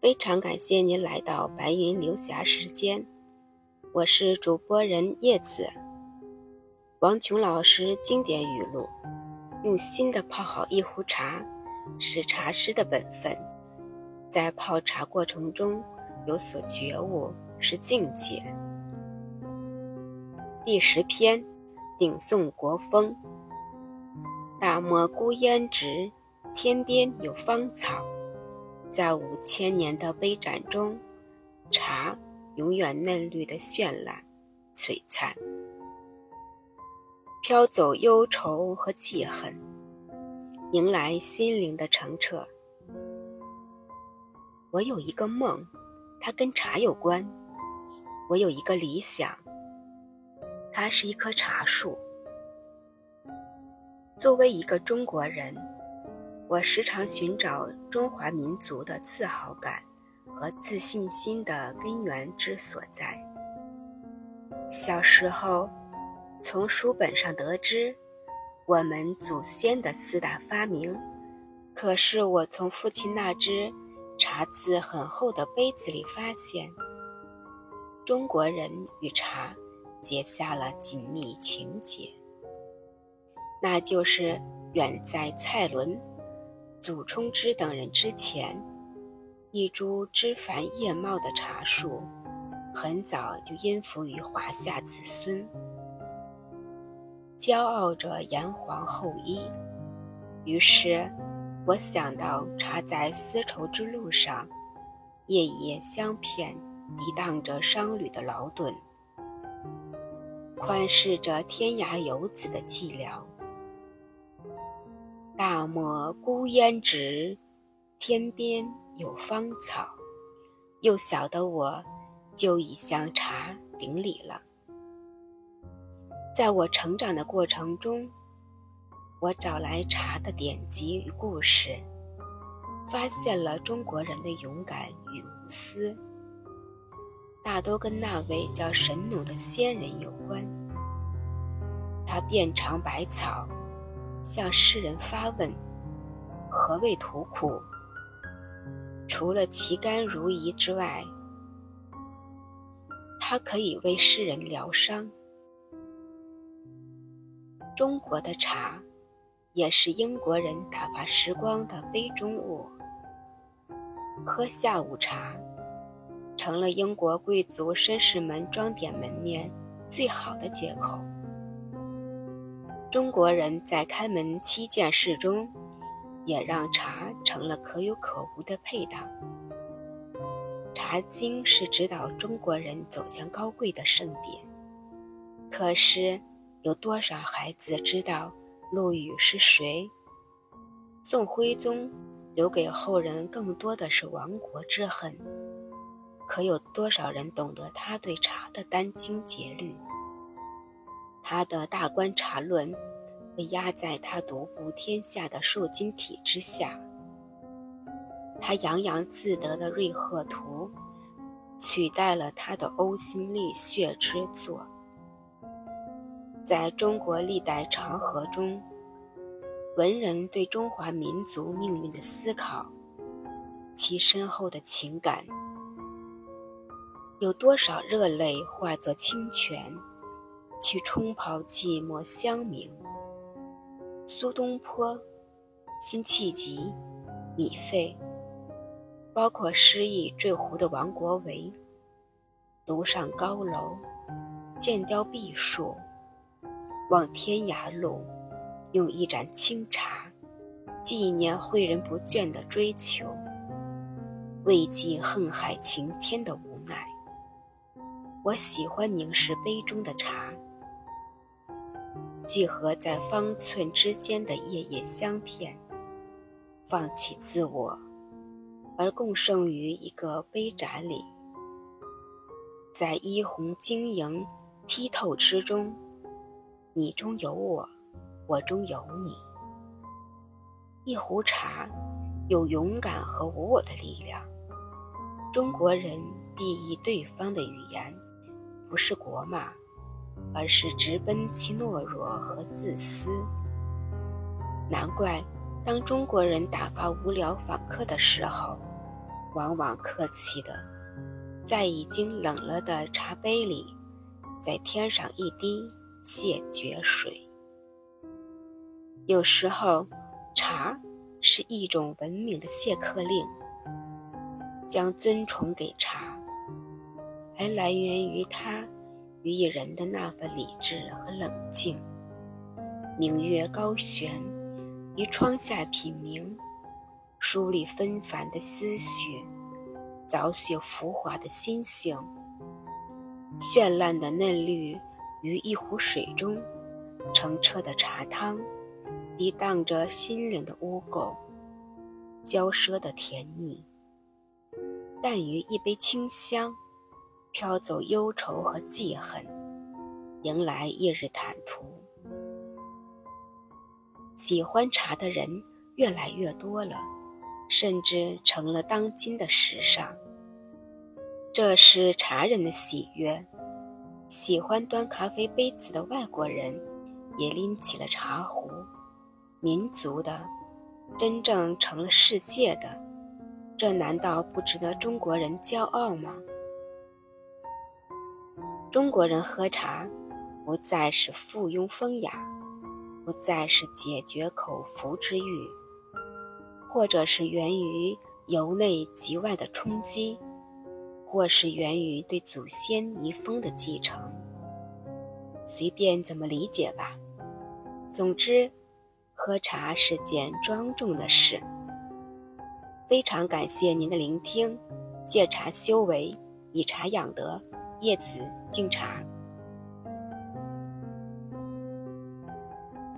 非常感谢您来到白云流霞时间，我是主播人叶子。王琼老师经典语录：用心的泡好一壶茶，是茶师的本分；在泡茶过程中有所觉悟，是境界。第十篇，顶宋国风。大漠孤烟直，天边有芳草。在五千年的杯盏中，茶永远嫩绿的绚烂、璀璨，飘走忧愁和记恨，迎来心灵的澄澈。我有一个梦，它跟茶有关；我有一个理想，它是一棵茶树。作为一个中国人。我时常寻找中华民族的自豪感和自信心的根源之所在。小时候，从书本上得知我们祖先的四大发明，可是我从父亲那只茶渍很厚的杯子里发现，中国人与茶结下了紧密情结。那就是远在蔡伦。祖冲之等人之前，一株枝繁叶茂的茶树，很早就音符于华夏子孙，骄傲着炎黄后裔。于是，我想到茶在丝绸之路上，夜夜相片，抵挡着商旅的劳顿，宽视着天涯游子的寂寥。大漠孤烟直，天边有芳草。幼小的我，就已向茶顶礼了。在我成长的过程中，我找来茶的典籍与故事，发现了中国人的勇敢与无私，大都跟那位叫神农的仙人有关。他遍尝百草。向世人发问：何谓图苦？除了其甘如饴之外，它可以为世人疗伤。中国的茶，也是英国人打发时光的杯中物。喝下午茶，成了英国贵族绅士们装点门面最好的借口。中国人在开门七件事中，也让茶成了可有可无的配搭。《茶经》是指导中国人走向高贵的圣典，可是有多少孩子知道陆羽是谁？宋徽宗留给后人更多的是亡国之恨，可有多少人懂得他对茶的殚精竭虑？他的大观察论被压在他独步天下的瘦金体之下，他洋洋自得的《瑞鹤图》取代了他的呕心沥血之作。在中国历代长河中，文人对中华民族命运的思考，其深厚的情感，有多少热泪化作清泉？去冲泡寂寞香茗。苏东坡、辛弃疾、米芾，包括诗意坠湖的王国维，独上高楼，剑雕碧树，望天涯路，用一盏清茶，纪念诲人不倦的追求，慰藉恨海晴天的无奈。我喜欢凝视杯中的茶。聚合在方寸之间的夜夜相片，放弃自我，而共盛于一个杯盏里，在衣红晶莹、剔透之中，你中有我，我中有你。一壶茶，有勇敢和无我的力量。中国人必译对方的语言，不是国骂。而是直奔其懦弱和自私。难怪，当中国人打发无聊访客的时候，往往客气的，在已经冷了的茶杯里，再添上一滴谢绝水。有时候，茶是一种文明的谢客令，将尊崇给茶，还来源于他予以人的那份理智和冷静。明月高悬，于窗下品茗，梳理纷繁的思绪，早雪浮华的心性，绚烂的嫩绿于一壶水中，澄澈的茶汤。涤荡着心灵的污垢，骄奢的甜腻，淡于一杯清香，飘走忧愁和记恨，迎来一日坦途。喜欢茶的人越来越多了，甚至成了当今的时尚。这是茶人的喜悦。喜欢端咖啡杯子的外国人，也拎起了茶壶。民族的，真正成了世界的，这难道不值得中国人骄傲吗？中国人喝茶，不再是附庸风雅，不再是解决口腹之欲，或者是源于由内及外的冲击，或是源于对祖先遗风的继承，随便怎么理解吧。总之。喝茶是件庄重的事。非常感谢您的聆听，借茶修为，以茶养德，叶慈敬茶。